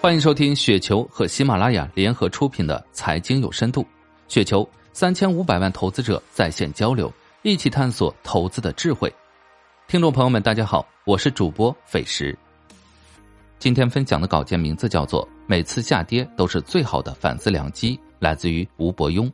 欢迎收听雪球和喜马拉雅联合出品的《财经有深度》，雪球三千五百万投资者在线交流，一起探索投资的智慧。听众朋友们，大家好，我是主播费时。今天分享的稿件名字叫做《每次下跌都是最好的反思良机》，来自于吴伯庸。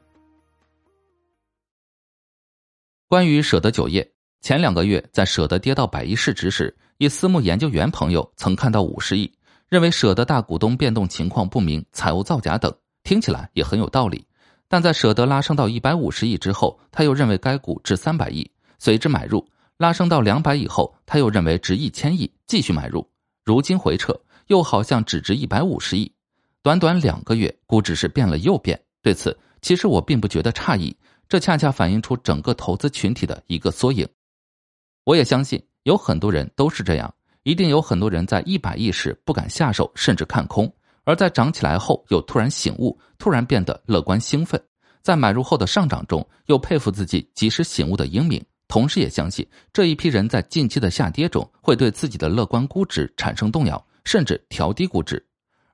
关于舍得酒业，前两个月在舍得跌到百亿市值时，一私募研究员朋友曾看到五十亿。认为舍得大股东变动情况不明、财务造假等，听起来也很有道理。但在舍得拉升到一百五十亿之后，他又认为该股值三百亿，随之买入；拉升到两百亿后，他又认为值一千亿，继续买入。如今回撤，又好像只值一百五十亿。短短两个月，估值是变了又变。对此，其实我并不觉得诧异，这恰恰反映出整个投资群体的一个缩影。我也相信，有很多人都是这样。一定有很多人在一百亿时不敢下手，甚至看空；而在涨起来后又突然醒悟，突然变得乐观兴奋。在买入后的上涨中，又佩服自己及时醒悟的英明，同时也相信这一批人在近期的下跌中会对自己的乐观估值产生动摇，甚至调低估值；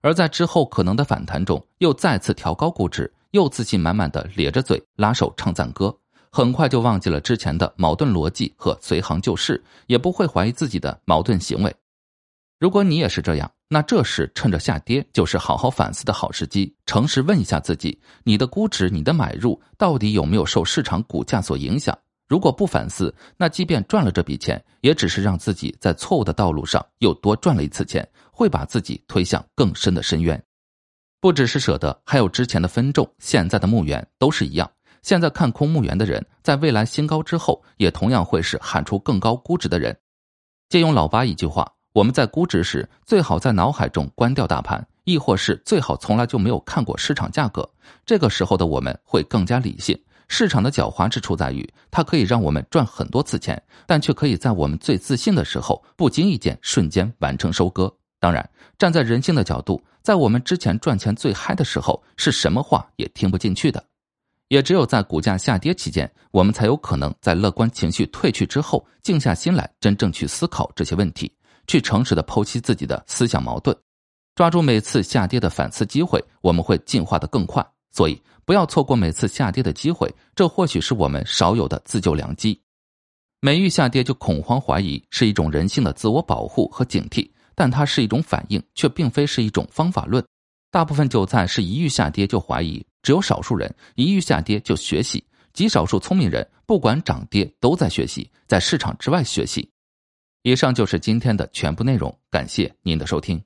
而在之后可能的反弹中，又再次调高估值，又自信满满的咧着嘴拉手唱赞歌。很快就忘记了之前的矛盾逻辑和随行就市，也不会怀疑自己的矛盾行为。如果你也是这样，那这时趁着下跌，就是好好反思的好时机。诚实问一下自己：你的估值、你的买入到底有没有受市场股价所影响？如果不反思，那即便赚了这笔钱，也只是让自己在错误的道路上又多赚了一次钱，会把自己推向更深的深渊。不只是舍得，还有之前的分众，现在的墓园都是一样。现在看空墓园的人，在未来新高之后，也同样会是喊出更高估值的人。借用老八一句话：我们在估值时，最好在脑海中关掉大盘，亦或是最好从来就没有看过市场价格。这个时候的我们会更加理性。市场的狡猾之处在于，它可以让我们赚很多次钱，但却可以在我们最自信的时候，不经意间瞬间完成收割。当然，站在人性的角度，在我们之前赚钱最嗨的时候，是什么话也听不进去的。也只有在股价下跌期间，我们才有可能在乐观情绪退去之后，静下心来，真正去思考这些问题，去诚实的剖析自己的思想矛盾，抓住每次下跌的反思机会，我们会进化的更快。所以，不要错过每次下跌的机会，这或许是我们少有的自救良机。每遇下跌就恐慌怀疑，是一种人性的自我保护和警惕，但它是一种反应，却并非是一种方法论。大部分韭菜是一遇下跌就怀疑。只有少数人一遇下跌就学习，极少数聪明人不管涨跌都在学习，在市场之外学习。以上就是今天的全部内容，感谢您的收听。